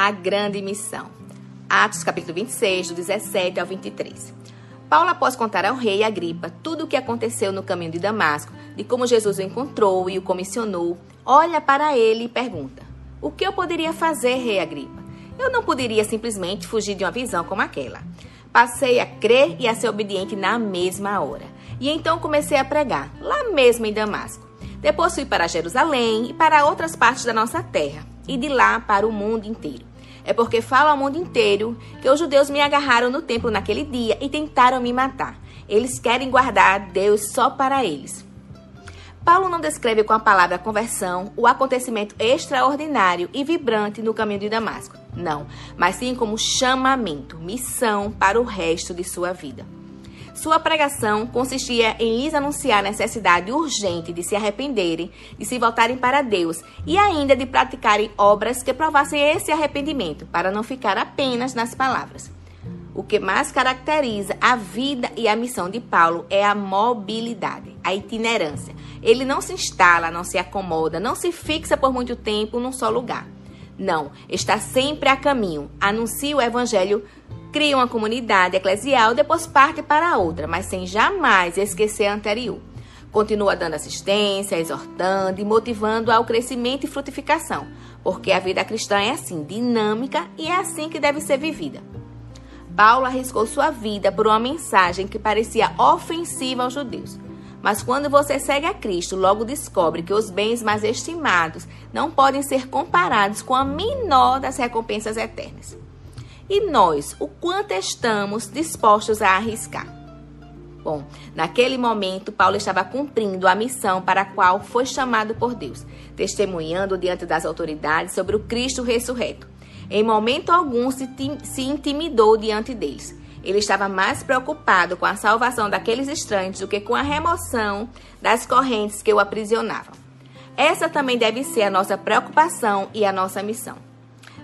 A grande missão. Atos capítulo 26, do 17 ao 23. Paulo, após contar ao rei Agripa tudo o que aconteceu no caminho de Damasco, de como Jesus o encontrou e o comissionou, olha para ele e pergunta: O que eu poderia fazer, rei Agripa? Eu não poderia simplesmente fugir de uma visão como aquela. Passei a crer e a ser obediente na mesma hora. E então comecei a pregar, lá mesmo em Damasco. Depois fui para Jerusalém e para outras partes da nossa terra, e de lá para o mundo inteiro. É porque falo ao mundo inteiro que os judeus me agarraram no templo naquele dia e tentaram me matar. Eles querem guardar Deus só para eles. Paulo não descreve com a palavra conversão o acontecimento extraordinário e vibrante no caminho de Damasco. Não, mas sim como chamamento, missão para o resto de sua vida. Sua pregação consistia em lhes anunciar a necessidade urgente de se arrependerem, de se voltarem para Deus e ainda de praticarem obras que provassem esse arrependimento, para não ficar apenas nas palavras. O que mais caracteriza a vida e a missão de Paulo é a mobilidade, a itinerância. Ele não se instala, não se acomoda, não se fixa por muito tempo num só lugar. Não, está sempre a caminho, anuncia o evangelho cria uma comunidade eclesial, depois parte para outra, mas sem jamais esquecer a anterior. Continua dando assistência, exortando e motivando ao crescimento e frutificação, porque a vida cristã é assim, dinâmica e é assim que deve ser vivida. Paulo arriscou sua vida por uma mensagem que parecia ofensiva aos judeus. Mas quando você segue a Cristo, logo descobre que os bens mais estimados não podem ser comparados com a menor das recompensas eternas. E nós, o quanto estamos dispostos a arriscar? Bom, naquele momento, Paulo estava cumprindo a missão para a qual foi chamado por Deus, testemunhando diante das autoridades sobre o Cristo ressurreto. Em momento algum se, se intimidou diante deles. Ele estava mais preocupado com a salvação daqueles estranhos do que com a remoção das correntes que o aprisionavam. Essa também deve ser a nossa preocupação e a nossa missão.